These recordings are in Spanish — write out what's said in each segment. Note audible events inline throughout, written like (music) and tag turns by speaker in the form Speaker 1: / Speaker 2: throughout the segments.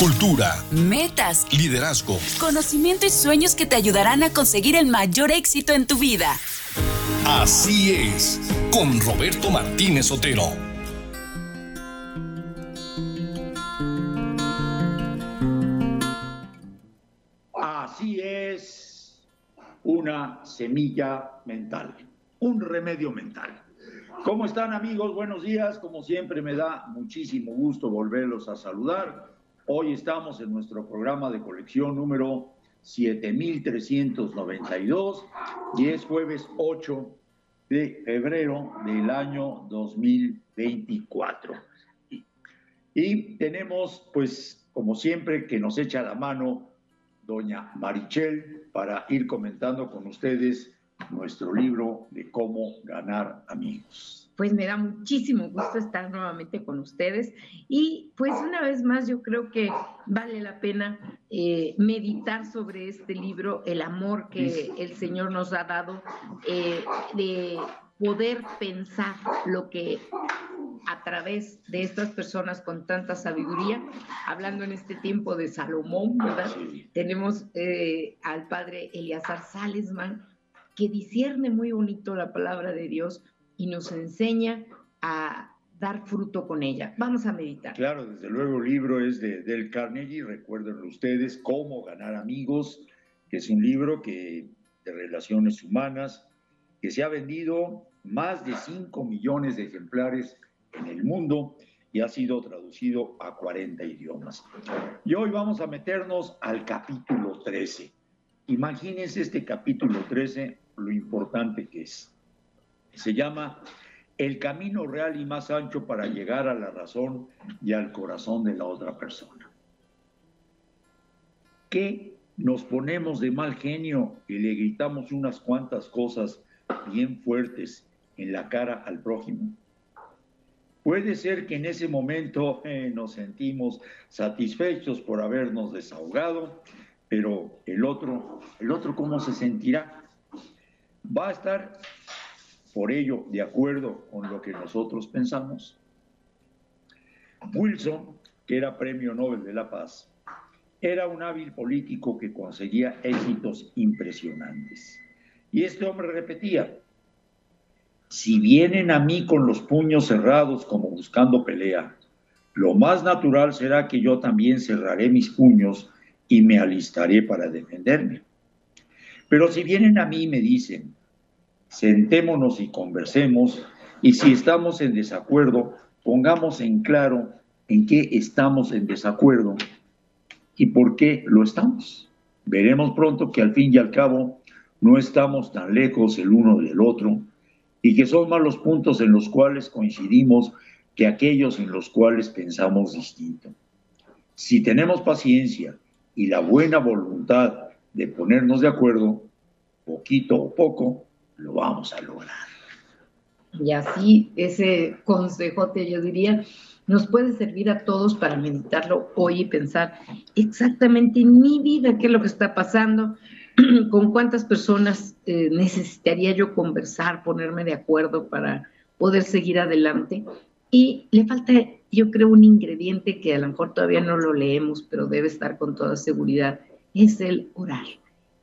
Speaker 1: cultura,
Speaker 2: metas,
Speaker 1: liderazgo,
Speaker 2: conocimiento y sueños que te ayudarán a conseguir el mayor éxito en tu vida.
Speaker 1: Así es, con Roberto Martínez Otero.
Speaker 3: Así es, una semilla mental, un remedio mental. ¿Cómo están amigos? Buenos días. Como siempre me da muchísimo gusto volverlos a saludar. Hoy estamos en nuestro programa de colección número 7392 y es jueves 8 de febrero del año 2024. Y tenemos, pues, como siempre, que nos echa la mano doña Marichel para ir comentando con ustedes nuestro libro de cómo ganar amigos
Speaker 4: pues me da muchísimo gusto estar nuevamente con ustedes. Y pues una vez más yo creo que vale la pena eh, meditar sobre este libro, el amor que el Señor nos ha dado, eh, de poder pensar lo que a través de estas personas con tanta sabiduría, hablando en este tiempo de Salomón, ¿verdad? Tenemos eh, al padre Eliazar Salesman, que discierne muy bonito la palabra de Dios y nos enseña a dar fruto con ella. Vamos a meditar.
Speaker 3: Claro, desde luego el libro es de Del Carnegie, recuérdenlo ustedes, Cómo ganar amigos, que es un libro que, de relaciones humanas que se ha vendido más de 5 millones de ejemplares en el mundo y ha sido traducido a 40 idiomas. Y hoy vamos a meternos al capítulo 13. Imagínense este capítulo 13, lo importante que es se llama El camino real y más ancho para llegar a la razón y al corazón de la otra persona. ¿Qué nos ponemos de mal genio y le gritamos unas cuantas cosas bien fuertes en la cara al prójimo? Puede ser que en ese momento eh, nos sentimos satisfechos por habernos desahogado, pero el otro, el otro cómo se sentirá? Va a estar por ello de acuerdo con lo que nosotros pensamos. Wilson, que era premio Nobel de la Paz, era un hábil político que conseguía éxitos impresionantes. Y este hombre repetía, si vienen a mí con los puños cerrados como buscando pelea, lo más natural será que yo también cerraré mis puños y me alistaré para defenderme. Pero si vienen a mí y me dicen, sentémonos y conversemos y si estamos en desacuerdo, pongamos en claro en qué estamos en desacuerdo y por qué lo estamos. Veremos pronto que al fin y al cabo no estamos tan lejos el uno del otro y que son más los puntos en los cuales coincidimos que aquellos en los cuales pensamos distinto. Si tenemos paciencia y la buena voluntad de ponernos de acuerdo, poquito o poco, lo vamos a lograr.
Speaker 4: Y así ese consejote, yo diría, nos puede servir a todos para meditarlo hoy y pensar exactamente en mi vida qué es lo que está pasando, (clears throat) con cuántas personas eh, necesitaría yo conversar, ponerme de acuerdo para poder seguir adelante. Y le falta, yo creo, un ingrediente que a lo mejor todavía no lo leemos, pero debe estar con toda seguridad, es el orar.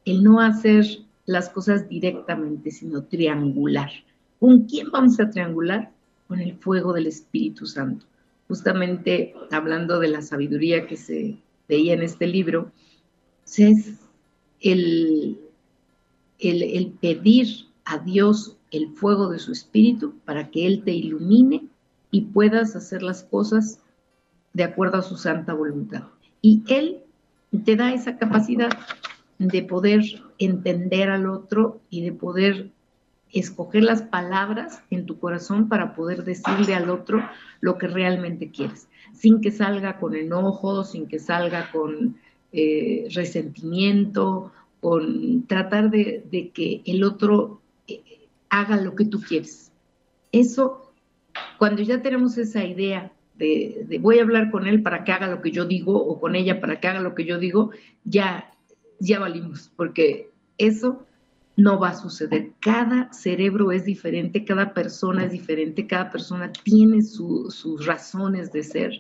Speaker 4: El no hacer las cosas directamente, sino triangular. ¿Con quién vamos a triangular? Con el fuego del Espíritu Santo. Justamente hablando de la sabiduría que se veía en este libro, es el, el, pedir a Dios el fuego de su Espíritu para que Él te ilumine y puedas hacer las cosas de acuerdo a su santa voluntad. Y Él te da esa capacidad de poder entender al otro y de poder escoger las palabras en tu corazón para poder decirle al otro lo que realmente quieres, sin que salga con enojo, sin que salga con eh, resentimiento, con tratar de, que el otro eh, haga lo que tú quieres. Eso, cuando ya tenemos esa idea de, de voy a hablar con él para que haga lo que yo digo o con ella para que haga lo que yo digo, ya ya valimos, porque eso no va a suceder. Cada cerebro es diferente, cada persona es diferente, cada persona tiene sus razones de ser.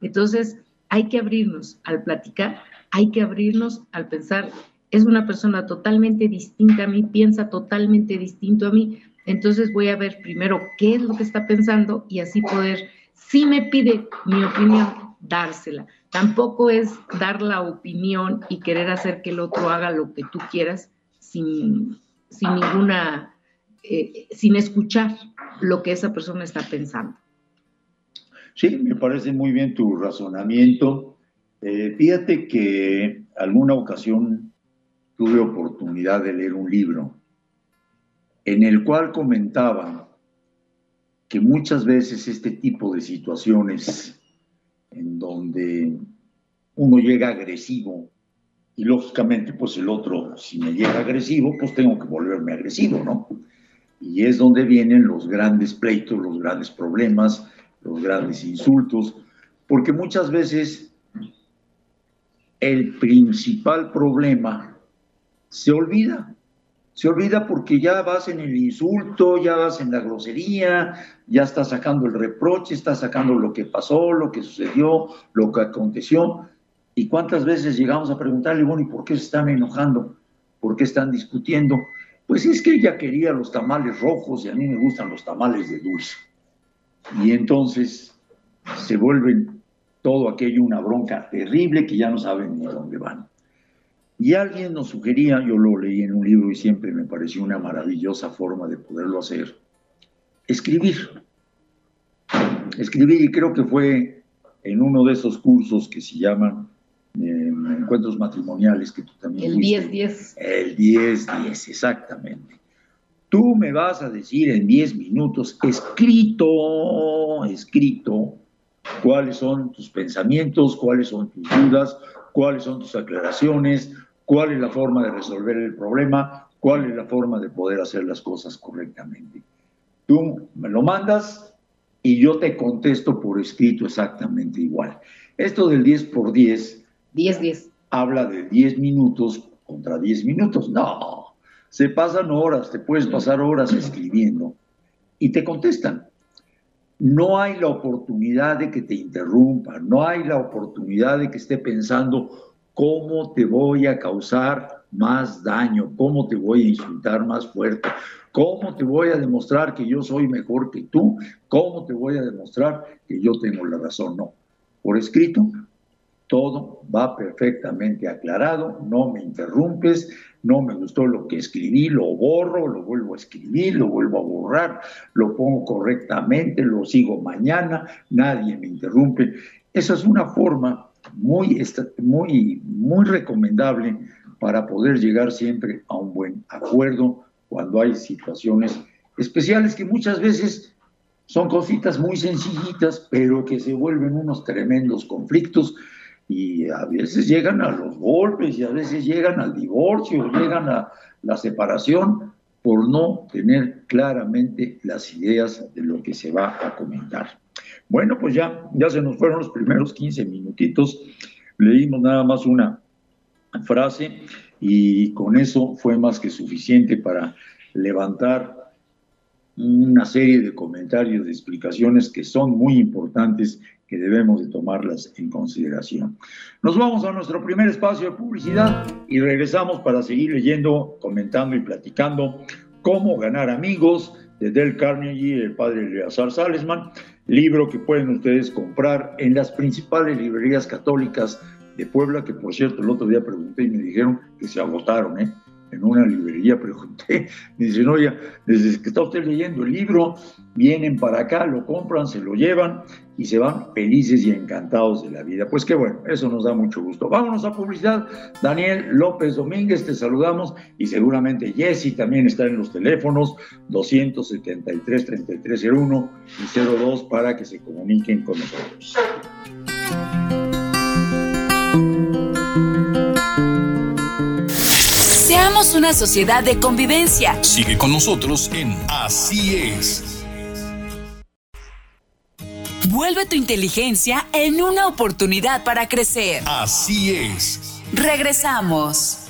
Speaker 4: Entonces, hay que abrirnos al platicar, hay que abrirnos al pensar, es una persona totalmente distinta a mí, piensa totalmente distinto a mí, entonces voy a ver primero qué es lo que está pensando y así poder, si me pide mi opinión, dársela. Tampoco es dar la opinión y querer hacer que el otro haga lo que tú quieras sin, sin ninguna, eh, sin escuchar lo que esa persona está pensando.
Speaker 3: Sí, me parece muy bien tu razonamiento. Eh, fíjate que alguna ocasión tuve oportunidad de leer un libro en el cual comentaba que muchas veces este tipo de situaciones en donde uno llega agresivo y lógicamente pues el otro si me llega agresivo pues tengo que volverme agresivo, ¿no? Y es donde vienen los grandes pleitos, los grandes problemas, los grandes insultos, porque muchas veces el principal problema se olvida. Se olvida porque ya vas en el insulto, ya vas en la grosería, ya estás sacando el reproche, estás sacando lo que pasó, lo que sucedió, lo que aconteció. ¿Y cuántas veces llegamos a preguntarle, bueno, ¿y por qué se están enojando? ¿Por qué están discutiendo? Pues es que ella quería los tamales rojos y a mí me gustan los tamales de dulce. Y entonces se vuelven todo aquello una bronca terrible que ya no saben ni a dónde van. Y alguien nos sugería, yo lo leí en un libro y siempre me pareció una maravillosa forma de poderlo hacer, escribir. Escribir y creo que fue en uno de esos cursos que se llaman eh, encuentros matrimoniales que tú también...
Speaker 4: El 10-10.
Speaker 3: El 10-10, exactamente. Tú me vas a decir en 10 minutos, escrito, escrito, cuáles son tus pensamientos, cuáles son tus dudas, cuáles son tus aclaraciones, cuál es la forma de resolver el problema, cuál es la forma de poder hacer las cosas correctamente. Tú me lo mandas y yo te contesto por escrito exactamente igual. Esto del 10 por 10.
Speaker 4: 10, 10.
Speaker 3: Habla de 10 minutos contra 10 minutos. No, se pasan horas, te puedes pasar horas escribiendo y te contestan. No hay la oportunidad de que te interrumpa, no hay la oportunidad de que esté pensando cómo te voy a causar más daño, cómo te voy a insultar más fuerte, cómo te voy a demostrar que yo soy mejor que tú, cómo te voy a demostrar que yo tengo la razón. No, por escrito todo va perfectamente aclarado, no me interrumpes, no me gustó lo que escribí, lo borro, lo vuelvo a escribir, lo vuelvo a borrar, lo pongo correctamente, lo sigo mañana, nadie me interrumpe. Esa es una forma muy, muy, muy recomendable para poder llegar siempre a un buen acuerdo cuando hay situaciones especiales que muchas veces son cositas muy sencillitas, pero que se vuelven unos tremendos conflictos y a veces llegan a los golpes y a veces llegan al divorcio, llegan a la separación por no tener claramente las ideas de lo que se va a comentar. Bueno, pues ya, ya se nos fueron los primeros 15 minutitos, leímos nada más una frase y con eso fue más que suficiente para levantar una serie de comentarios, de explicaciones que son muy importantes que debemos de tomarlas en consideración. Nos vamos a nuestro primer espacio de publicidad y regresamos para seguir leyendo, comentando y platicando cómo ganar amigos de Del Carnegie y el padre Eleazar Salesman, libro que pueden ustedes comprar en las principales librerías católicas de Puebla, que por cierto el otro día pregunté y me dijeron que se agotaron, ¿eh? En una librería, pregunté, me dicen, oye, desde que está usted leyendo el libro, vienen para acá, lo compran, se lo llevan y se van felices y encantados de la vida. Pues qué bueno, eso nos da mucho gusto. Vámonos a publicidad. Daniel López Domínguez, te saludamos y seguramente Jesse también está en los teléfonos 273-3301 y 02 para que se comuniquen con nosotros.
Speaker 2: Seamos una sociedad de convivencia.
Speaker 1: Sigue con nosotros en Así es.
Speaker 2: Vuelve tu inteligencia en una oportunidad para crecer.
Speaker 1: Así es.
Speaker 2: Regresamos.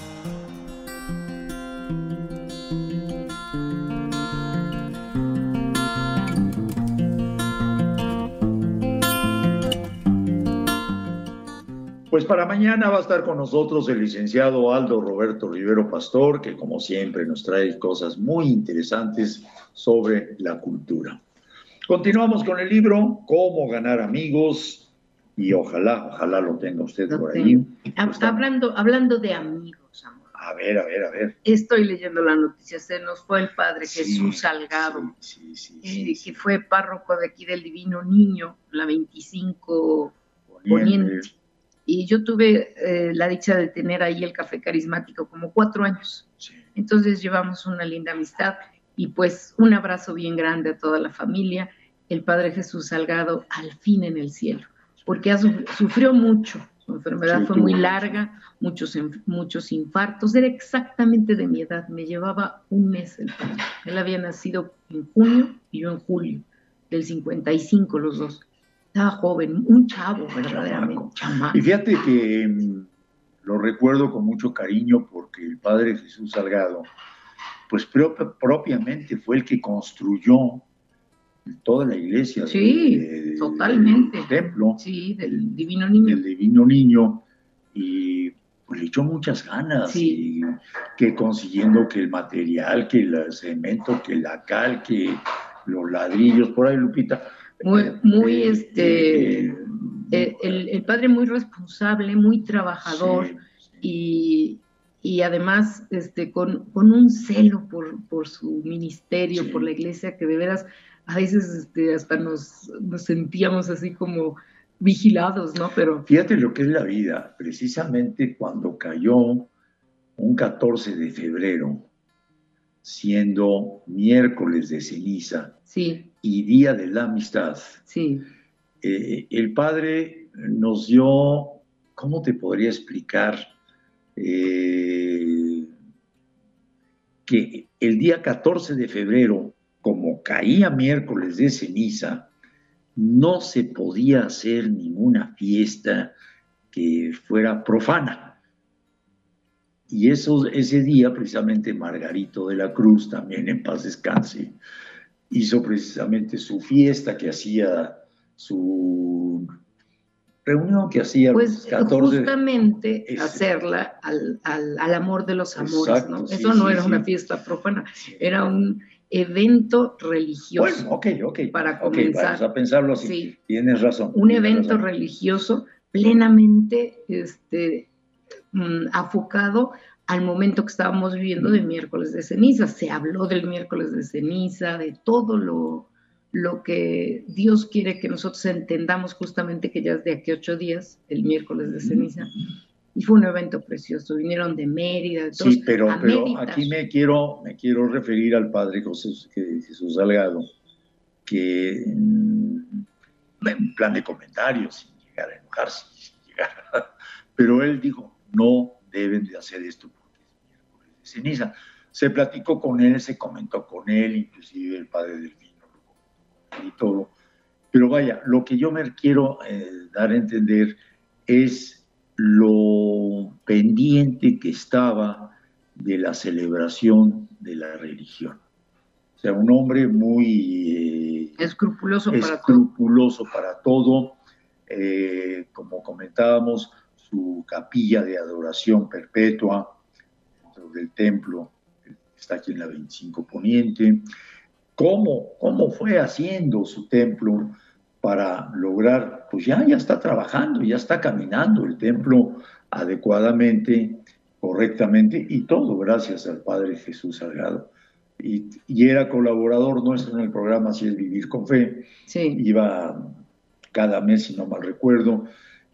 Speaker 3: Pues para mañana va a estar con nosotros el licenciado Aldo Roberto Rivero Pastor, que como siempre nos trae cosas muy interesantes sobre la cultura. Continuamos con el libro Cómo ganar amigos y ojalá, ojalá lo tenga usted por ahí.
Speaker 4: Hablando, hablando de amigos, amor.
Speaker 3: A ver, a ver, a ver.
Speaker 4: Estoy leyendo la noticia, se nos fue el padre Jesús Salgado,
Speaker 3: sí, sí,
Speaker 4: eh, que fue párroco de aquí del Divino Niño, la 25 Poniente. Y yo tuve eh, la dicha de tener ahí el café carismático como cuatro años. Entonces llevamos una linda amistad y pues un abrazo bien grande a toda la familia. El Padre Jesús Salgado al fin en el cielo, porque ha, sufrió mucho su enfermedad fue muy larga, muchos, muchos infartos. Era exactamente de mi edad. Me llevaba un mes el padre. Él había nacido en junio y yo en julio, del 55 los dos. Estaba joven, un chavo verdaderamente.
Speaker 3: Y fíjate que mm, lo recuerdo con mucho cariño porque el padre Jesús Salgado, pues propiamente fue el que construyó toda la iglesia.
Speaker 4: Sí, totalmente.
Speaker 3: El templo.
Speaker 4: Sí, del Divino Niño.
Speaker 3: Del Divino Niño. Y pues le echó muchas ganas.
Speaker 4: Sí.
Speaker 3: Y que consiguiendo que el material, que el cemento, que la cal, que los ladrillos, por ahí, Lupita.
Speaker 4: Muy, eh, muy eh, este. Eh, el, padre muy responsable, muy trabajador y, y además este, con, con, un celo por, por su ministerio, por la iglesia, que de veras a veces este, hasta nos, nos sentíamos así como vigilados, ¿no? Pero...
Speaker 3: Fíjate lo que es la vida. Precisamente cuando cayó un 14 de febrero, siendo miércoles de ceniza
Speaker 4: sí.
Speaker 3: Y día de la amistad,
Speaker 4: sí.
Speaker 3: Eh, el padre nos dio, ¿cómo te podría explicar? Eh, que el día 14 de febrero como caía miércoles de ceniza, no se podía hacer ninguna fiesta que fuera profana. Y eso, ese día, precisamente Margarito de la Cruz, también en paz descanse, hizo precisamente su fiesta que hacía, su reunión que hacía
Speaker 4: pues 14 justamente hacerla al, amor de los amores, ¿no? Eso no era una fiesta profana, era un evento religioso.
Speaker 3: Bueno, ok, ok.
Speaker 4: Para comenzar.
Speaker 3: vamos a pensarlo así. Tienes razón.
Speaker 4: Un evento religioso plenamente este, mm, afocado al momento que estábamos viviendo de miércoles de ceniza. Se habló del miércoles de ceniza, de todo lo, lo que Dios quiere que nosotros entendamos justamente que ya es de aquí ocho días, el miércoles de ceniza y fue un evento precioso. Vinieron de Mérida, de
Speaker 3: todos, Sí, pero, pero aquí me quiero, me quiero referir al padre Jesús, Jesús Salgado, que en plan de comentarios, sin llegar a enojarse, (laughs) sin llegar pero él dijo, no deben de hacer esto porque es miércoles de ceniza. Se platicó con él, se comentó con él, inclusive el padre del vino y todo. Pero vaya, lo que yo me quiero eh, dar a entender es lo pendiente que estaba de la celebración de la religión. O sea, un hombre muy
Speaker 4: eh, escrupuloso,
Speaker 3: para todo. Eh, como comentábamos, su capilla de adoración perpetua dentro del templo, está aquí en la 25 Poniente. ¿Cómo, cómo fue haciendo su templo? para lograr, pues ya, ya está trabajando, ya está caminando el templo adecuadamente, correctamente, y todo gracias al Padre Jesús Salgado. Y, era colaborador nuestro en el programa Así es Vivir con Fe.
Speaker 4: Sí.
Speaker 3: Iba cada mes, si no mal recuerdo,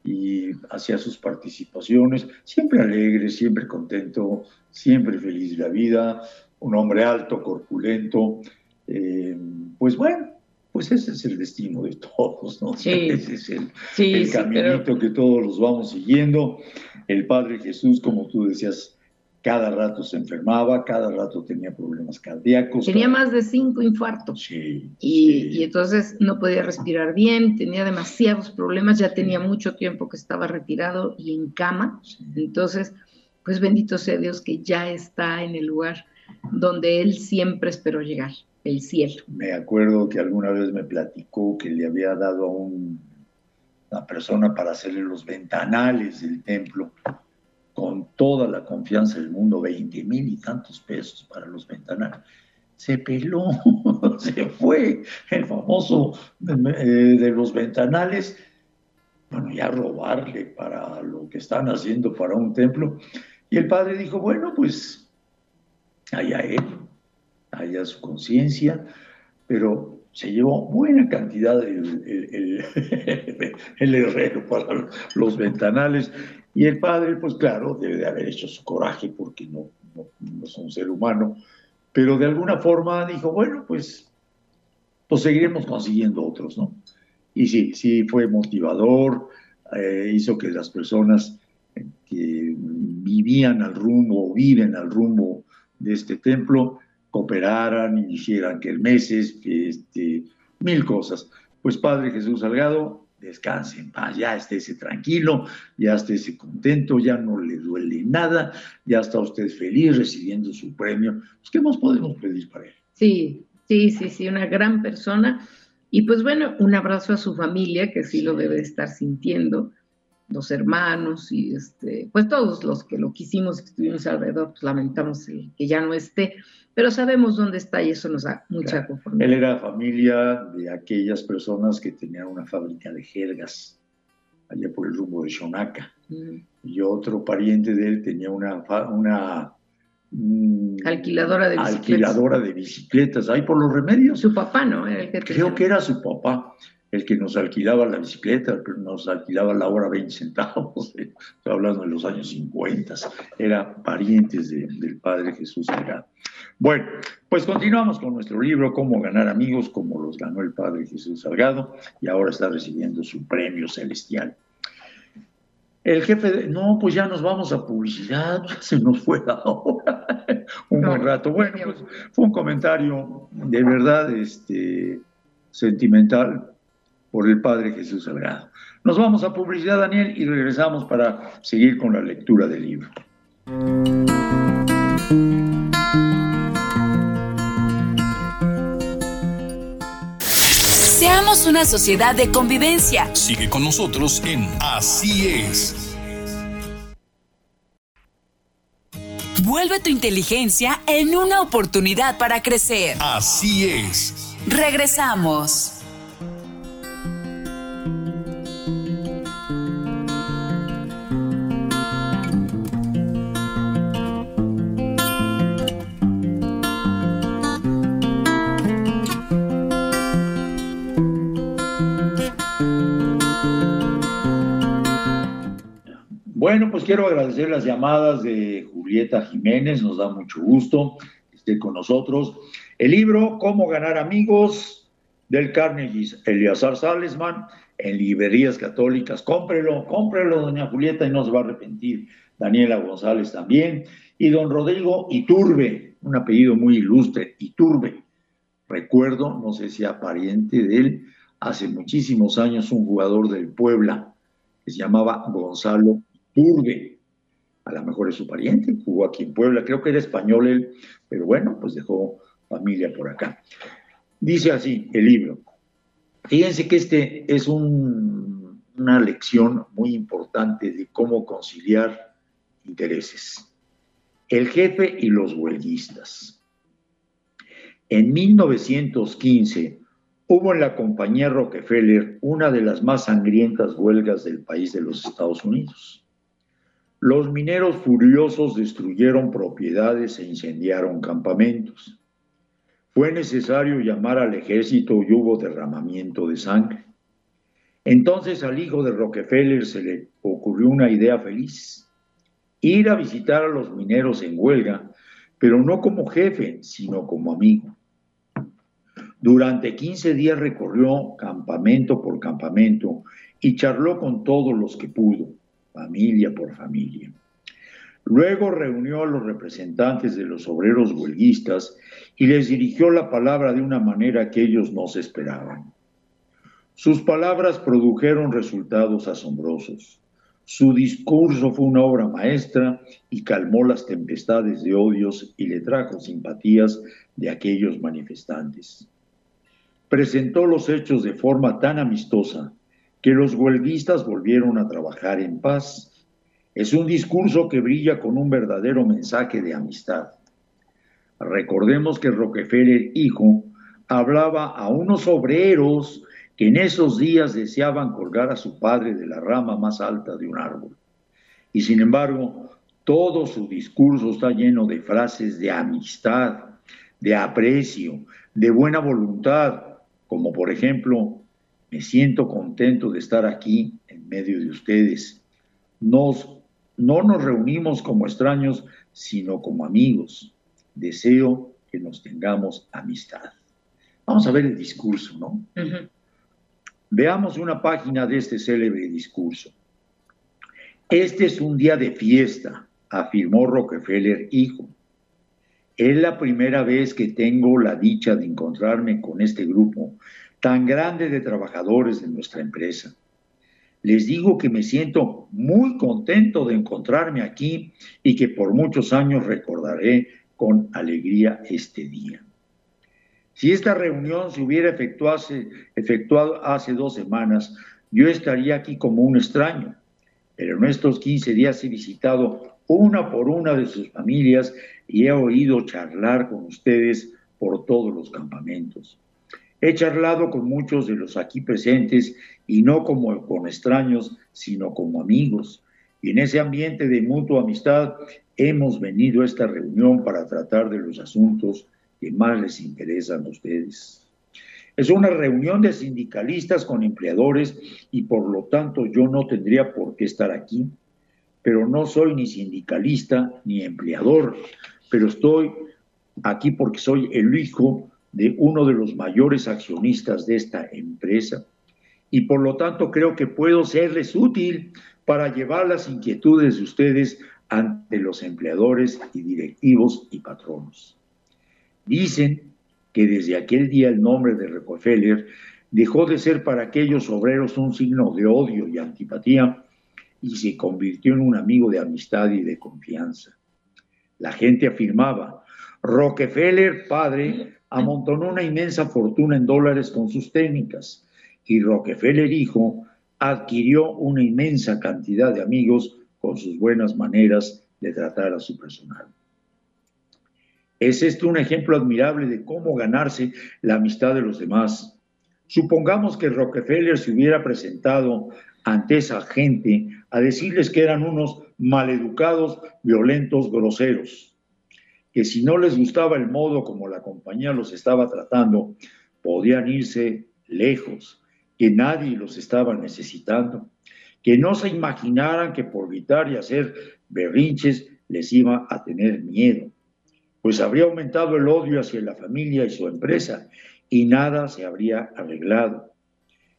Speaker 3: y hacía sus participaciones, siempre alegre, siempre contento, siempre feliz de la vida, un hombre alto, corpulento. Eh, pues bueno, pues ese es el destino de todos, ¿no?
Speaker 4: Sí, (laughs)
Speaker 3: ese es el, caminito que todos los vamos siguiendo. El Padre Jesús, como tú decías, cada rato se enfermaba, cada rato tenía problemas cardíacos.
Speaker 4: Tenía más de cinco infartos.
Speaker 3: Sí,
Speaker 4: y, entonces no podía respirar bien, tenía demasiados problemas, ya tenía mucho tiempo que estaba retirado y en cama. Entonces, pues bendito sea Dios que ya está en el lugar donde él siempre esperó llegar el cielo.
Speaker 3: Me acuerdo que alguna vez me platicó que le había dado a un la persona para hacerle los ventanales del templo con toda la confianza del mundo, 20 mil y tantos pesos para los ventanales. Se peló, (laughs) se fue el famoso eh, de los ventanales, bueno, ya robarle para lo que están haciendo para un templo. Y el padre dijo, bueno, pues allá él, allá su conciencia, pero se llevó buena cantidad el, herrero para los ventanales y el padre, pues claro, debe de haber hecho su coraje porque no, no, es un ser humano, pero de alguna forma dijo, bueno, pues, pues seguiremos consiguiendo otros, ¿no? Y sí, sí fue motivador, eh, hizo que las personas que vivían al rumbo viven al rumbo de este templo cooperaran, hicieran que el meses, este, mil cosas. Pues Padre Jesús Salgado, descanse en paz, ya estése tranquilo, ya estése contento, ya no le duele nada, ya está usted feliz recibiendo su premio. Pues, ¿Qué más podemos pedir para él?
Speaker 4: Sí, sí, sí, sí, una gran persona. Y pues bueno, un abrazo a su familia, que sí lo debe estar sintiendo, los hermanos y este, pues todos los que lo quisimos, que estuvimos alrededor, pues lamentamos que ya no esté pero sabemos dónde está y eso nos da mucha conformidad.
Speaker 3: Él era familia de aquellas personas que tenían una fábrica de jergas allá por el rumbo de Shonaka. Mm. Y otro pariente de él tenía una, una
Speaker 4: mm, alquiladora de bicicletas.
Speaker 3: Alquiladora de bicicletas, ahí por los remedios.
Speaker 4: Su papá, ¿no?
Speaker 3: Creo que era su papá el que nos alquilaba la bicicleta, el que nos alquilaba la hora 20 centavos, (laughs) estoy hablando de los años 50, era parientes del Padre Jesús Salgado. Bueno, pues continuamos con nuestro libro, Cómo ganar amigos, como los ganó el Padre Jesús Salgado, y ahora está recibiendo su premio celestial. El jefe, de, no, pues ya nos vamos a publicidad, (laughs) se nos fue la hora, (laughs) un buen rato. Bueno, pues fue un comentario de verdad este, sentimental por el Padre Jesús Salgado. Nos vamos a publicidad, Daniel, y regresamos para seguir con la lectura del libro.
Speaker 2: Seamos una sociedad de convivencia.
Speaker 1: Sigue con nosotros en Así es.
Speaker 2: Vuelve tu inteligencia en una oportunidad para crecer.
Speaker 1: Así es.
Speaker 2: Regresamos.
Speaker 3: Bueno, pues quiero agradecer las llamadas de Julieta Jiménez, nos da mucho gusto que esté con nosotros. El libro Cómo ganar amigos del Carnegie Eliazar Salesman en librerías católicas. Cómprelo, cómprelo, doña Julieta, y no se va a arrepentir. Daniela González también. Y don Rodrigo Iturbe, un apellido muy ilustre, Iturbe. Recuerdo, no sé si a pariente de él, hace muchísimos años un jugador del Puebla que se llamaba Gonzalo Turbe. A lo mejor es su pariente, jugó aquí en Puebla, creo que era español él, pero bueno, pues dejó familia por acá. Dice así el libro. Fíjense que este es una lección muy importante de cómo conciliar intereses. El jefe y los huelguistas. En 1915 hubo en la compañía Rockefeller una de las más sangrientas huelgas del país de los Estados Unidos. Los mineros furiosos destruyeron propiedades e incendiaron campamentos. Fue necesario llamar al ejército y hubo derramamiento de sangre. Entonces al hijo de Rockefeller se le ocurrió una idea feliz, ir a visitar a los mineros en huelga, pero no como jefe, sino como amigo. Durante 15 días recorrió campamento por campamento y charló con todos los que pudo familia por familia. Luego reunió a los representantes de los obreros huelguistas y les dirigió la palabra de una manera que ellos no se esperaban. Sus palabras produjeron resultados asombrosos. Su discurso fue una obra maestra y calmó las tempestades de odios y le trajo simpatías de aquellos manifestantes. Presentó los hechos de forma tan amistosa que los huelguistas volvieron a trabajar en paz. Es un discurso que brilla con un verdadero mensaje de amistad. Recordemos que Rockefeller, hijo, hablaba a unos obreros que en esos días deseaban colgar a su padre de la rama más alta de un árbol. Y sin embargo, todo su discurso está lleno de frases de amistad, de aprecio, de buena voluntad, como por ejemplo, me siento contento de estar aquí en medio de ustedes. Nos, no nos reunimos como extraños, sino como amigos. Deseo que nos tengamos amistad. Vamos a ver el discurso, ¿no? Veamos una página de este célebre discurso. Este es un día de fiesta, afirmó Rockefeller, hijo. Es la primera vez que tengo la dicha de encontrarme con este grupo tan grande de trabajadores de nuestra empresa. Les digo que me siento muy contento de encontrarme aquí y que por muchos años recordaré con alegría este día. Si esta reunión se hubiera efectuado hace, dos semanas, yo estaría aquí como un extraño, pero en estos 15 días he visitado una por una de sus familias y he oído charlar con ustedes por todos los campamentos. He charlado con muchos de los aquí presentes y no como con extraños, sino como amigos. Y en ese ambiente de mutua amistad hemos venido a esta reunión para tratar de los asuntos que más les interesan a ustedes. Es una reunión de sindicalistas con empleadores y por lo tanto yo no tendría por qué estar aquí, pero no soy ni sindicalista ni empleador, pero estoy aquí porque soy el hijo de uno de los mayores accionistas de esta empresa y por lo tanto creo que puedo serles útil para llevar las inquietudes de ustedes ante los empleadores y directivos y patronos. Dicen que desde aquel día el nombre de Rockefeller dejó de ser para aquellos obreros un signo de odio y antipatía y se convirtió en un amigo de amistad y de confianza. La gente afirmaba, Rockefeller, padre, amontonó una inmensa fortuna en dólares con sus técnicas y Rockefeller, hijo, adquirió una inmensa cantidad de amigos con sus buenas maneras de tratar a su personal. Es esto un ejemplo admirable de cómo ganarse la amistad de los demás. Supongamos que Rockefeller se hubiera presentado ante esa gente a decirles que eran unos maleducados, violentos, groseros, que si no les gustaba el modo como la compañía los estaba tratando, podían irse lejos, que nadie los estaba necesitando, que no se imaginaran que por gritar y hacer berrinches les iba a tener miedo, pues habría aumentado el odio hacia la familia y su empresa y nada se habría arreglado.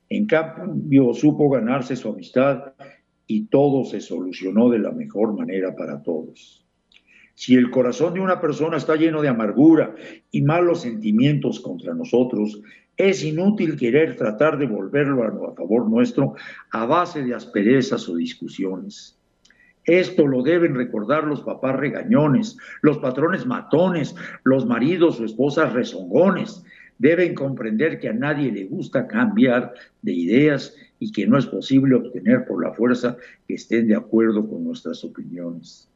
Speaker 3: En cambio, supo ganarse su amistad y todo se solucionó de la mejor manera para todos. Si el corazón de una persona está lleno de amargura y malos sentimientos contra nosotros, es inútil querer tratar de volverlo a, favor nuestro a base de asperezas o discusiones. Esto lo deben recordar los papás regañones, los patrones matones, los maridos o esposas rezongones. Deben comprender que a nadie le gusta cambiar de ideas y que no es posible obtener por la fuerza que estén de acuerdo con nuestras opiniones.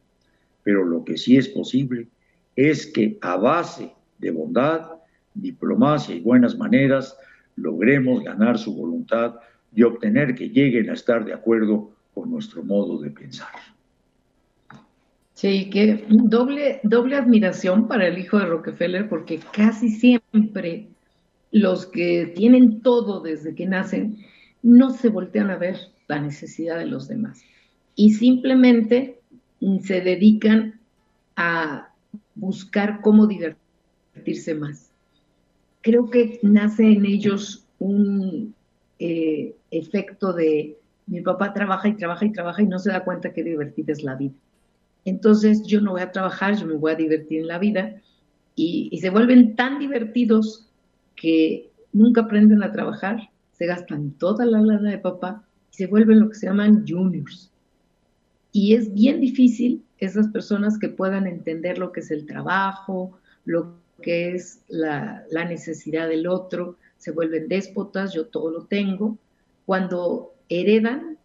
Speaker 3: Pero lo que sí es posible es que a base de bondad, diplomacia y buenas maneras logremos ganar su voluntad de obtener que lleguen a estar de acuerdo con nuestro modo de pensar.
Speaker 4: Sí, que doble, doble admiración para el hijo de Rockefeller, porque casi siempre los que tienen todo desde que nacen no se voltean a ver la necesidad de los demás y simplemente se dedican a buscar cómo divertirse más. Creo que nace en ellos un eh, efecto de mi papá trabaja y trabaja y trabaja y no se da cuenta que divertida es la vida. Entonces yo no voy a trabajar, yo me voy a divertir en la vida y, se vuelven tan divertidos que nunca aprenden a trabajar, se gastan toda la lana de papá y se vuelven lo que se llaman juniors. Y es bien difícil esas personas que puedan entender lo que es el trabajo, lo que es la, la necesidad del otro, se vuelven déspotas, yo todo lo tengo, cuando heredan,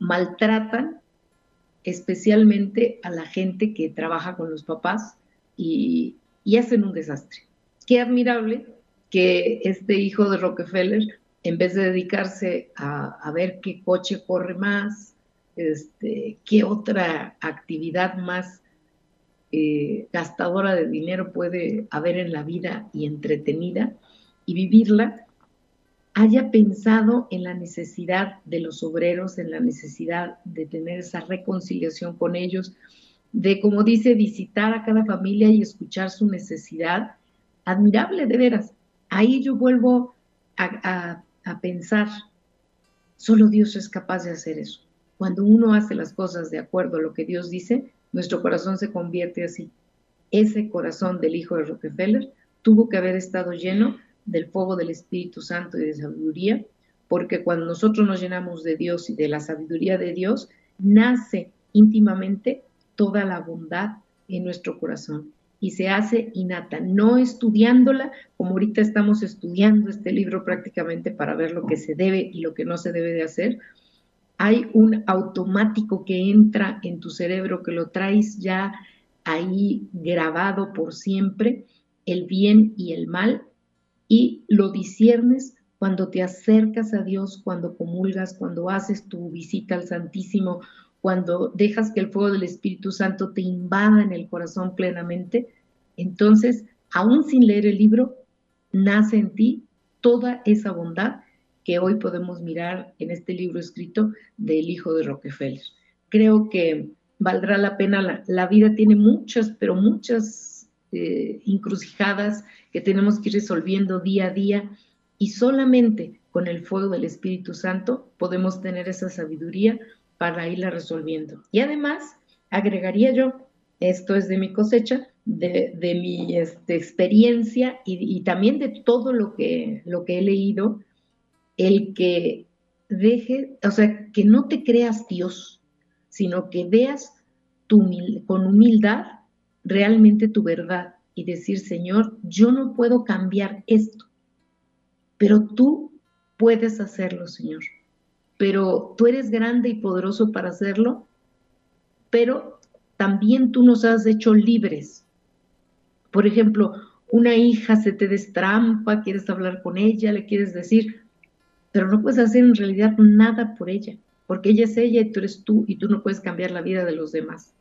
Speaker 4: maltratan especialmente a la gente que trabaja con los papás y, hacen un desastre. Qué admirable que este hijo de Rockefeller, en vez de dedicarse a, ver qué coche corre más, este, qué otra actividad más eh, gastadora de dinero puede haber en la vida y entretenida y vivirla, haya pensado en la necesidad de los obreros, en la necesidad de tener esa reconciliación con ellos, de, como dice, visitar a cada familia y escuchar su necesidad. Admirable, de veras. Ahí yo vuelvo a, a pensar, solo Dios es capaz de hacer eso. Cuando uno hace las cosas de acuerdo a lo que Dios dice, nuestro corazón se convierte así. Ese corazón del hijo de Rockefeller tuvo que haber estado lleno del fuego del Espíritu Santo y de sabiduría, porque cuando nosotros nos llenamos de Dios y de la sabiduría de Dios, nace íntimamente toda la bondad en nuestro corazón y se hace innata, no estudiándola como ahorita estamos estudiando este libro prácticamente para ver lo que se debe y lo que no se debe de hacer. Hay un automático que entra en tu cerebro que lo traes ya ahí grabado por siempre, el bien y el mal, y lo disiernes cuando te acercas a Dios, cuando comulgas, cuando haces tu visita al Santísimo, cuando dejas que el fuego del Espíritu Santo te invada en el corazón plenamente, entonces, aún sin leer el libro, nace en ti toda esa bondad que hoy podemos mirar en este libro escrito del hijo de Rockefeller. Creo que valdrá la pena, la, vida tiene muchas, pero muchas eh, encrucijadas que tenemos que ir resolviendo día a día y solamente con el fuego del Espíritu Santo podemos tener esa sabiduría para irla resolviendo. Y además, agregaría yo, esto es de mi cosecha, de, mi este, experiencia y, también de todo lo que, lo que he leído, el que deje, o sea, que no te creas Dios, sino que veas con humildad realmente tu verdad y decir, Señor, yo no puedo cambiar esto, pero tú puedes hacerlo, Señor. Pero tú eres grande y poderoso para hacerlo, pero también tú nos has hecho libres. Por ejemplo, una hija se te destrampa, quieres hablar con ella, le quieres decir, pero no puedes hacer en realidad nada por ella, porque ella es ella y tú eres tú y tú no puedes cambiar la vida de los demás.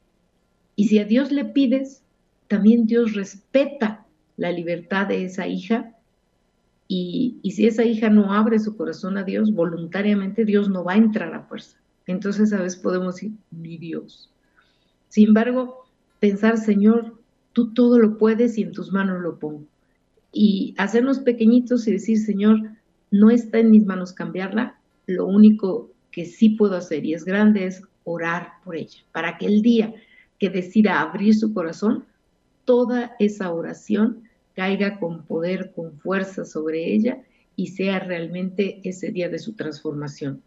Speaker 4: Y si a Dios le pides, también Dios respeta la libertad de esa hija y, si esa hija no abre su corazón a Dios, voluntariamente Dios no va a entrar a fuerza. Entonces a veces podemos decir, mi Dios. Sin embargo, pensar, Señor, tú todo lo puedes y en tus manos lo pongo. Y hacernos pequeñitos y decir, Señor, no está en mis manos cambiarla, lo único que sí puedo hacer y es grande es orar por ella, para que el día que decida abrir su corazón, toda esa oración caiga con poder, con fuerza sobre ella y sea realmente ese día de su transformación.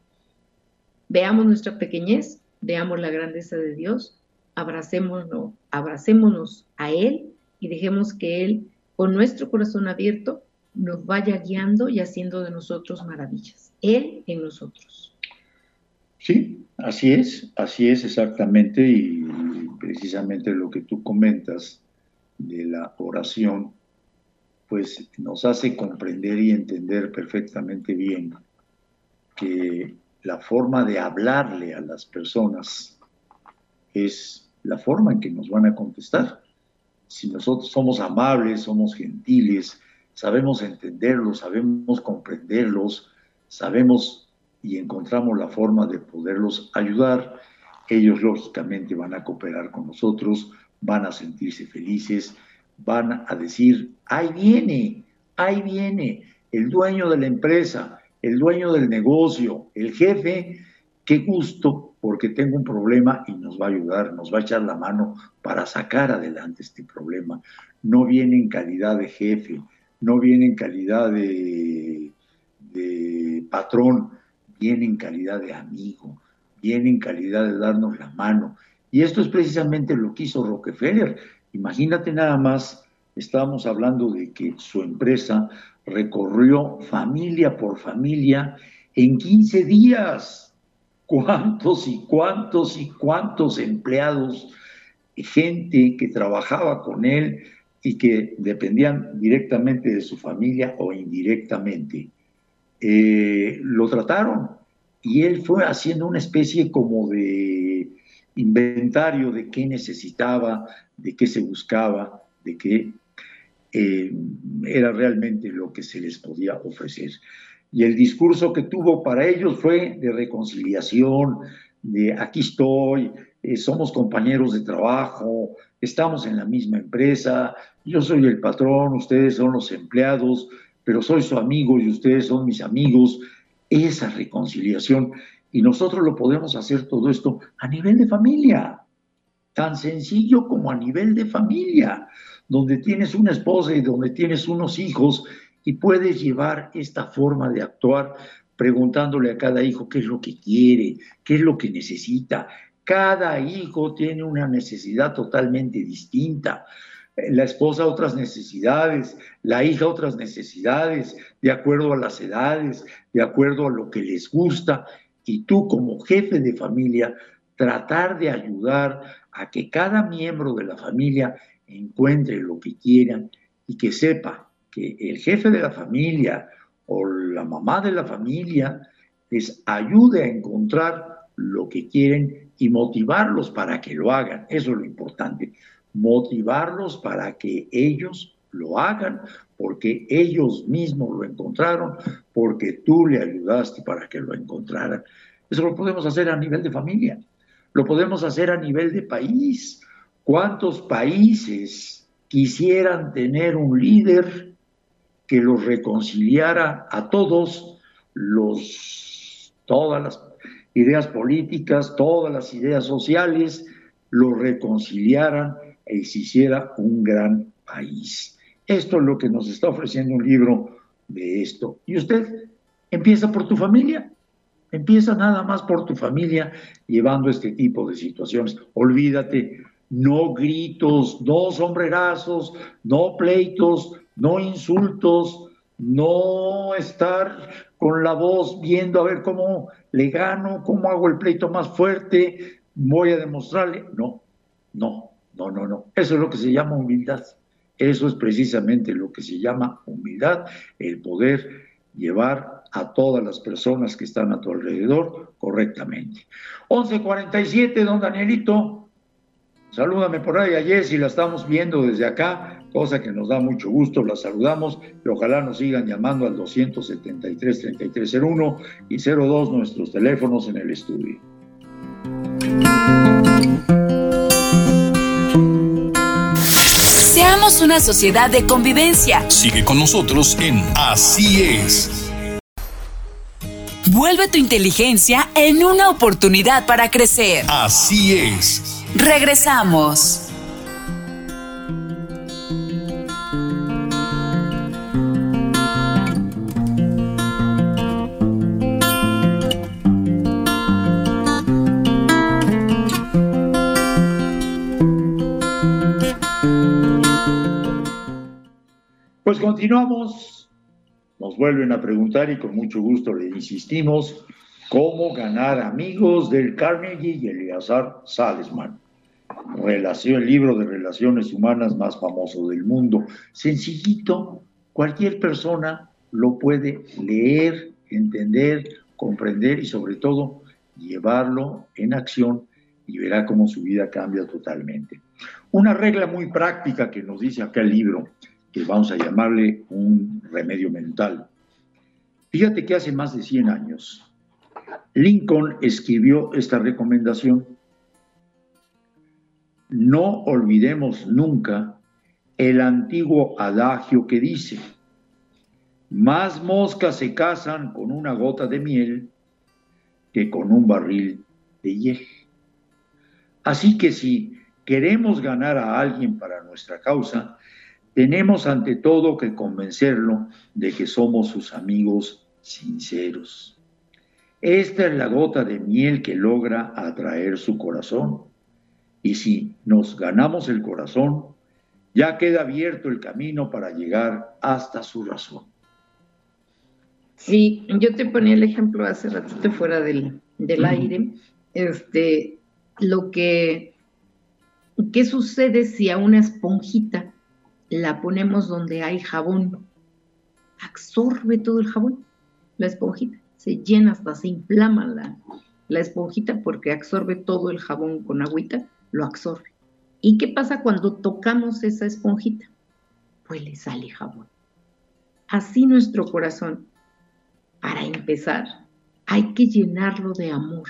Speaker 4: Veamos nuestra pequeñez, veamos la grandeza de Dios, abracémonos, abracémonos a Él y dejemos que Él, con nuestro corazón abierto, nos vaya guiando y haciendo de nosotros maravillas. Él en nosotros.
Speaker 3: Sí, así es, así es exactamente y precisamente lo que tú comentas de la oración, pues nos hace comprender y entender perfectamente bien que la forma de hablarle a las personas es la forma en que nos van a contestar. Si nosotros somos amables, somos gentiles, sabemos entenderlos, sabemos comprenderlos, sabemos y encontramos la forma de poderlos ayudar, ellos lógicamente van a cooperar con nosotros, van a sentirse felices, van a decir, ahí viene, ahí viene el dueño de la empresa, el dueño del negocio, el jefe, qué gusto, porque tengo un problema y nos va a ayudar, nos va a echar la mano para sacar adelante este problema. No viene en calidad de jefe, no viene en calidad de, patrón, viene en calidad de amigo, viene en calidad de darnos la mano, y esto es precisamente lo que hizo Rockefeller. Imagínate nada más, estábamos hablando de que su empresa recorrió familia por familia en 15 días. ¿Cuántos y cuántos y cuántos empleados, gente que trabajaba con él y que dependían directamente de su familia o indirectamente, eh, lo trataron? Y él fue haciendo una especie como de inventario de qué necesitaba, de qué se buscaba, de qué eh, era realmente lo que se les podía ofrecer. Y el discurso que tuvo para ellos fue de reconciliación, de aquí estoy, eh, somos compañeros de trabajo, estamos en la misma empresa, yo soy el patrón, ustedes son los empleados, pero soy su amigo y ustedes son mis amigos. Esa reconciliación. Y nosotros lo podemos hacer todo esto a nivel de familia, tan sencillo como a nivel de familia donde tienes una esposa y donde tienes unos hijos y puedes llevar esta forma de actuar preguntándole a cada hijo qué es lo que quiere, qué es lo que necesita. Cada hijo tiene una necesidad totalmente distinta. La esposa otras necesidades, la hija otras necesidades, de acuerdo a las edades, de acuerdo a lo que les gusta. Y tú como jefe de familia, tratar de ayudar a que cada miembro de la familia encuentre lo que quieran y que sepa que el jefe de la familia o la mamá de la familia les ayude a encontrar lo que quieren y motivarlos para que lo hagan. Eso es lo importante. Motivarlos para que ellos lo hagan porque ellos mismos lo encontraron, porque tú le ayudaste para que lo encontraran. Eso lo podemos hacer a nivel de familia, lo podemos hacer a nivel de país, ¿Cuántos países quisieran tener un líder que los reconciliara a todos los todas las ideas políticas, todas las ideas sociales, los reconciliaran e se hiciera un gran país? Esto es lo que nos está ofreciendo un libro de esto. Y usted empieza por tu familia, empieza nada más por tu familia llevando este tipo de situaciones. Olvídate no gritos, no sombrerazos, no pleitos, no insultos, no estar con la voz viendo a ver cómo le gano, cómo hago el pleito más fuerte, voy a demostrarle. No, no, no, no, no. Eso es lo que se llama humildad. Eso es precisamente lo que se llama humildad, el poder llevar a todas las personas que están a tu alrededor correctamente. 11.47, don Danielito. Salúdame por ahí a Jessy, la estamos viendo desde acá, cosa que nos da mucho gusto, la saludamos y ojalá nos sigan llamando al 273-3301 y 02 nuestros teléfonos en el estudio.
Speaker 2: Seamos una sociedad de convivencia.
Speaker 1: Sigue con nosotros en Así es.
Speaker 2: Vuelve tu inteligencia en una oportunidad para crecer.
Speaker 1: Así es.
Speaker 2: Regresamos.
Speaker 3: Continuamos. Nos vuelven a preguntar y con mucho gusto le insistimos cómo ganar amigos del Carnegie y Eleazar Salesman relación, el libro de relaciones humanas más famoso del mundo. Sencillito, cualquier persona lo puede leer, entender, comprender y sobre todo llevarlo en acción y verá cómo su vida cambia totalmente. Una regla muy práctica que nos dice acá el libro, que vamos a llamarle un remedio mental. Fíjate que hace más de 100 años Lincoln escribió esta recomendación no olvidemos nunca el antiguo adagio que dice, más moscas se casan con una gota de miel que con un barril de hiel. Así que si queremos ganar a alguien para nuestra causa, tenemos ante todo que convencerlo de que somos sus amigos sinceros. Esta es la gota de miel que logra atraer su corazón y si nos ganamos el corazón, ya queda abierto el camino para llegar hasta su razón.
Speaker 4: Sí, yo te ponía el ejemplo hace ratito fuera del, del aire, este, lo que, ¿qué sucede si a una esponjita la ponemos donde hay jabón? Absorbe todo el jabón, la esponjita, se llena hasta se inflama la, la esponjita porque absorbe todo el jabón con agüita, lo absorbe. ¿Y qué pasa cuando tocamos esa esponjita? Pues le sale jabón. Así nuestro corazón, para empezar, hay que llenarlo de amor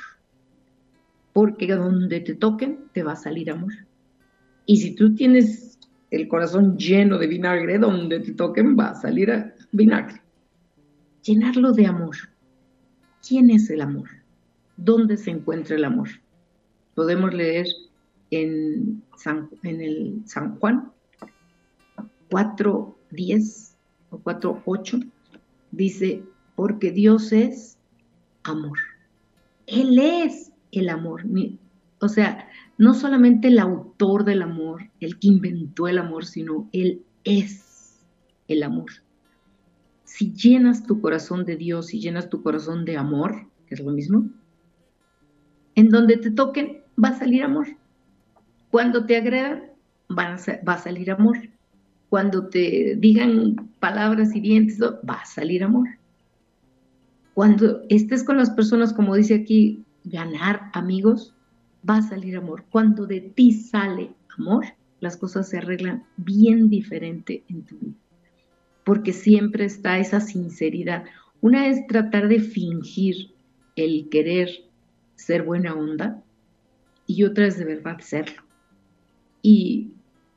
Speaker 4: porque donde te toquen te va a salir amor. Y si tú tienes el corazón lleno de vinagre, donde te toquen va a salir vinagre. Llenarlo de amor. ¿Quién es el amor? ¿Dónde se encuentra el amor? Podemos leer en, San, el San Juan 4.10 o 4.8, dice, porque Dios es amor. Él es el amor. O sea, no solamente el autor del amor, el que inventó el amor, sino Él es el amor. Si llenas tu corazón de Dios y llenas tu corazón de amor, que es lo mismo, en donde te toquen va a salir amor. Cuando te agredan, va a, salir amor. Cuando te digan palabras y dientes, va a salir amor. Cuando estés con las personas, como dice aquí, ganar amigos, va a salir amor. Cuando de ti sale amor, las cosas se arreglan bien diferente en tu vida. Porque siempre está esa sinceridad. Una es tratar de fingir el querer ser buena onda y otra es de verdad serlo. Y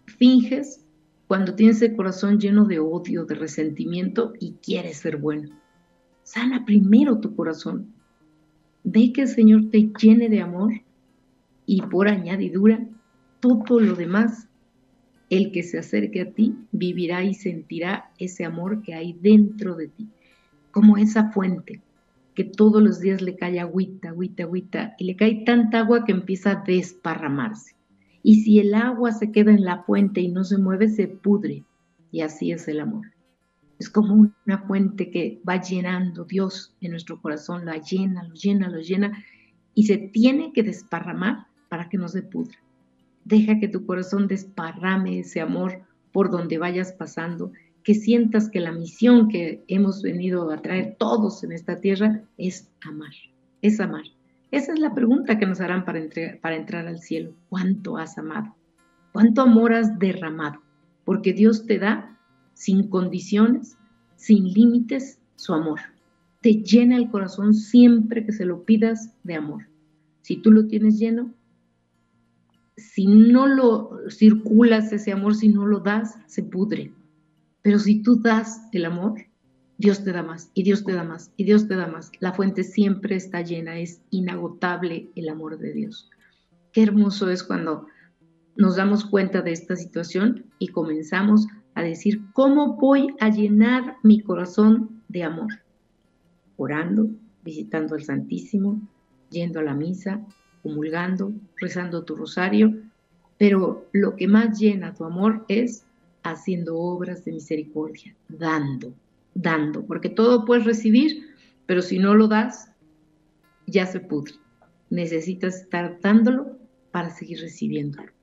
Speaker 4: finges cuando tienes el corazón lleno de odio, de resentimiento y quieres ser bueno. Sana primero tu corazón Ve que el Señor te llene de amor y por añadidura todo lo demás. El que se acerque a ti vivirá y sentirá ese amor que hay dentro de ti, como esa fuente que todos los días le cae agüita, agüita, agüita, y le cae tanta agua que empieza a desparramarse. Y si el agua se queda en la fuente y no se mueve, se pudre. Y así es el amor. Es como una fuente que va llenando Dios en nuestro corazón, la llena, lo llena, lo llena y se tiene que desparramar para que no se pudra. Deja que tu corazón desparrame ese amor por donde vayas pasando, que sientas que la misión que hemos venido a traer todos en esta tierra es amar, es amar. Esa es la pregunta que nos harán para, para entrar al cielo. ¿Cuánto has amado? ¿Cuánto amor has derramado? Porque Dios te da sin condiciones, sin límites, su amor. Te llena el corazón siempre que se lo pidas de amor. Si tú lo tienes lleno, si no lo circulas ese amor, si no lo das, se pudre. Pero si tú das el amor, Dios te da más, y Dios te da más, y Dios te da más. La fuente siempre está llena, es inagotable el amor de Dios. Qué hermoso es cuando nos damos cuenta de esta situación y comenzamos a decir, ¿cómo voy a llenar mi corazón de amor? Orando, visitando al Santísimo, yendo a la misa, comulgando, rezando tu rosario, pero lo que más llena tu amor es haciendo obras de misericordia, dando, dando, porque todo puedes recibir, pero si no lo das, ya se pudre. Necesitas estar dándolo para seguir recibiéndolo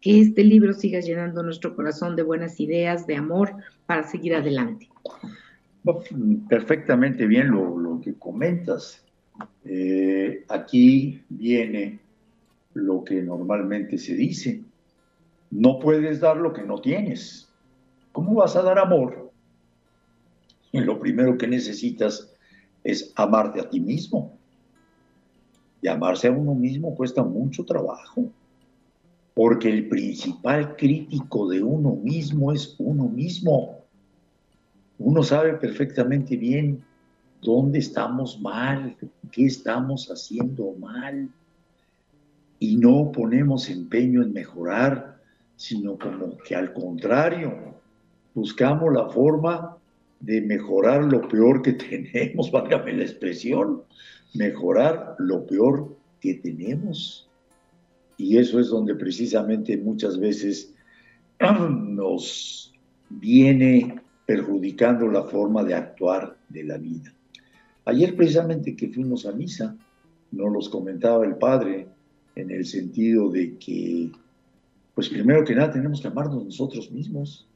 Speaker 4: que este libro siga llenando nuestro corazón de buenas ideas, de amor, para seguir adelante.
Speaker 3: Perfectamente bien lo, que comentas. Eh, aquí viene lo que normalmente se dice. No puedes dar lo que no tienes. ¿Cómo vas a dar amor? Lo primero que necesitas es amarte a ti mismo. Y amarse a uno mismo cuesta mucho trabajo porque el principal crítico de uno mismo es uno mismo. Uno sabe perfectamente bien dónde estamos mal, qué estamos haciendo mal, y no ponemos empeño en mejorar, sino como que al contrario, buscamos la forma de mejorar lo peor que (laughs) tenemos, válgame la expresión, mejorar lo peor que tenemos. Y eso es donde precisamente muchas veces (clears throat) nos viene perjudicando la forma de actuar de la vida. Ayer precisamente que fuimos a misa, nos los comentaba el padre en el sentido de que, pues primero que nada tenemos que amarnos nosotros mismos,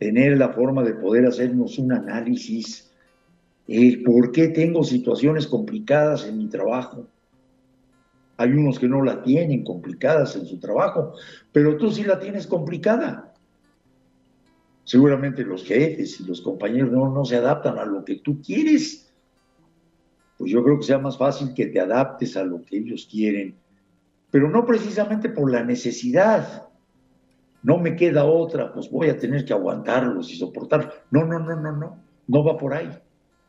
Speaker 3: tener la forma de poder hacernos un análisis, el por qué tengo situaciones complicadas en mi trabajo. Hay unos que no la tienen complicadas en su trabajo, pero tú sí la tienes complicada. Seguramente los jefes y los compañeros no, se adaptan a lo que tú quieres. Pues yo creo que sea más fácil que te adaptes a lo que ellos quieren, pero no precisamente por la necesidad. No me queda otra, pues voy a tener que aguantarlos y soportarlos. No, no, no, no, no, no va por ahí,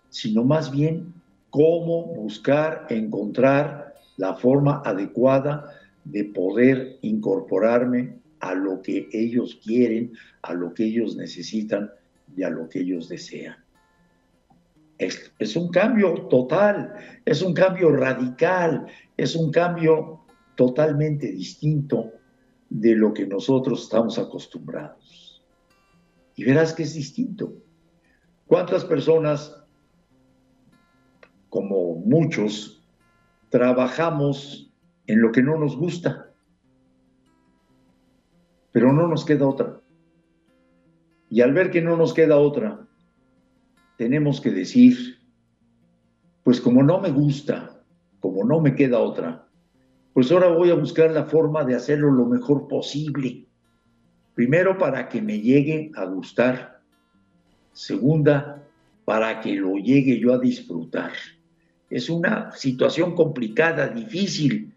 Speaker 3: sino más bien cómo buscar, encontrar la forma adecuada de poder incorporarme a lo que ellos quieren, a lo que ellos necesitan y a lo que ellos desean. Es, un cambio total, es un cambio radical, es un cambio totalmente distinto de lo que nosotros estamos acostumbrados. Y verás que es distinto. ¿Cuántas personas, como muchos, trabajamos en lo que no nos gusta? Pero no nos queda otra. Y al ver que no nos queda otra, tenemos que decir, pues como no me gusta, como no me queda otra, pues ahora voy a buscar la forma de hacerlo lo mejor posible. Primero, para que me llegue a gustar. Segunda, para que lo llegue yo a disfrutar. Es una situación complicada, difícil,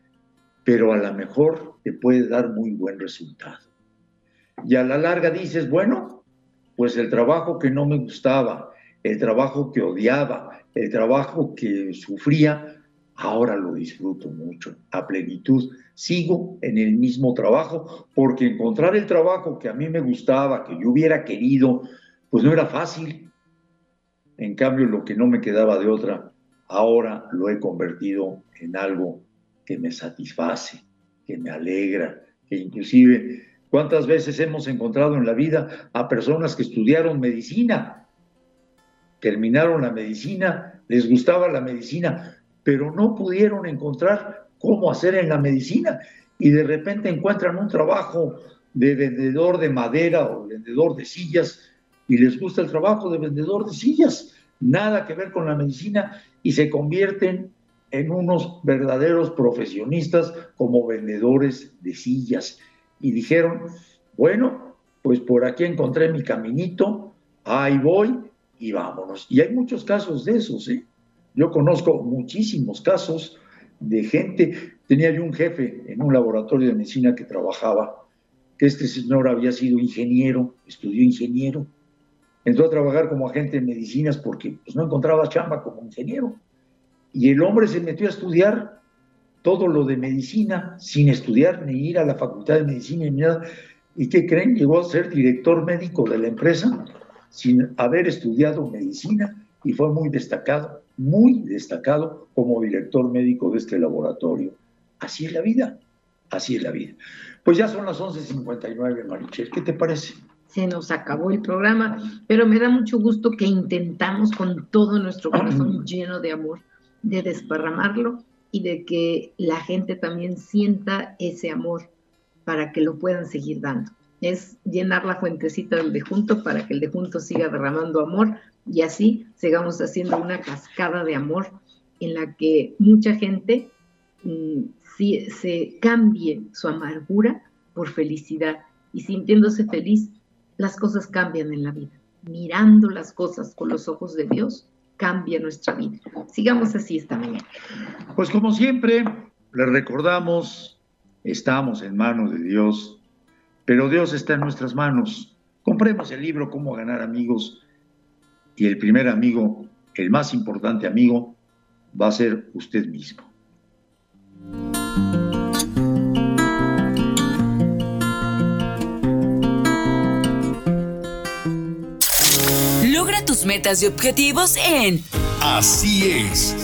Speaker 3: pero a lo mejor te puede dar muy buen resultado. Y a la larga dices, bueno, pues el trabajo que no me gustaba, el trabajo que odiaba, el trabajo que sufría, ahora lo disfruto mucho, a plenitud. Sigo en el mismo trabajo porque encontrar el trabajo que a mí me gustaba, que yo hubiera querido, pues no era fácil. En cambio, lo que no me quedaba de otra, ahora lo he convertido en algo que me satisface, que me alegra, que inclusive ¿Cuántas veces hemos encontrado en la vida a personas que estudiaron medicina? Terminaron la medicina, les gustaba la medicina, pero no pudieron encontrar cómo hacer en la medicina y de repente encuentran un trabajo de vendedor de madera o vendedor de sillas y les gusta el trabajo de vendedor de sillas, nada que ver con la medicina y se convierten en unos verdaderos profesionistas como vendedores de sillas y dijeron, bueno, pues por aquí encontré mi caminito, ahí voy y vámonos. Y hay muchos casos de esos, ¿eh? Yo conozco muchísimos casos de gente, tenía yo un jefe en un laboratorio de medicina que trabajaba, este señor había sido ingeniero, estudió ingeniero, entró a trabajar como agente de medicinas porque pues, no encontraba chamba como ingeniero. Y el hombre se metió a estudiar todo lo de medicina sin estudiar ni ir a la facultad de medicina ni nada. ¿Y qué creen? Llegó a ser director médico de la empresa sin haber estudiado medicina y fue muy destacado, muy destacado como director médico de este laboratorio. Así es la vida, así es la vida. Pues ya son las 11.59, Marichel, ¿qué te parece?
Speaker 4: Se nos acabó el programa, pero me da mucho gusto que intentamos con todo nuestro corazón (clears throat) lleno de amor de desparramarlo y de que la gente también sienta ese amor para que lo puedan seguir dando. Es llenar la fuentecita del de junto para que el de junto siga derramando amor y así sigamos haciendo una cascada de amor en la que mucha gente mm, se cambie su amargura por felicidad y sintiéndose feliz, las cosas cambian en la vida. Mirando las cosas con los ojos de Dios, cambia nuestra vida. Sigamos así esta mañana.
Speaker 3: Pues como siempre, le recordamos, estamos en manos de Dios, pero Dios está en nuestras manos. Compremos el libro Cómo ganar amigos y el primer amigo, el más importante amigo, va a ser usted mismo.
Speaker 2: Metas y objetivos en
Speaker 1: Así es